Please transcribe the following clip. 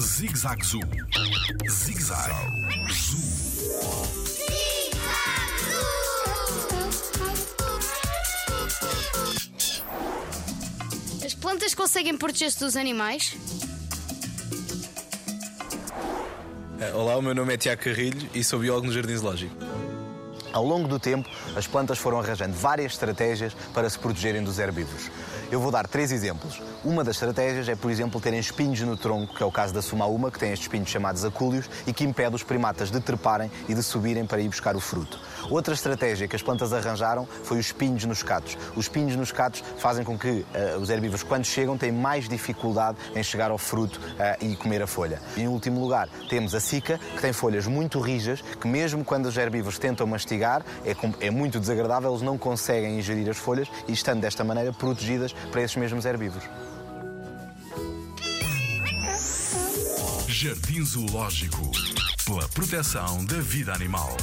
Zig Zag Zoo. Zig Zag Zoo. As plantas conseguem proteger-se dos animais? Olá, o meu nome é Tiago Carrilho e sou biólogo no Jardim Zoológico. Ao longo do tempo, as plantas foram arranjando várias estratégias para se protegerem dos herbívoros. Eu vou dar três exemplos. Uma das estratégias é, por exemplo, terem espinhos no tronco, que é o caso da sumaúma, que tem estes espinhos chamados acúlios e que impede os primatas de treparem e de subirem para ir buscar o fruto. Outra estratégia que as plantas arranjaram foi os espinhos nos catos. Os espinhos nos catos fazem com que eh, os herbívoros, quando chegam, têm mais dificuldade em chegar ao fruto eh, e comer a folha. Em último lugar, temos a sica, que tem folhas muito rijas, que mesmo quando os herbívoros tentam mastigar, é, é muito desagradável, eles não conseguem ingerir as folhas e estando desta maneira protegidas para esses mesmos herbívoros. Jardim Zoológico. Pela proteção da vida animal.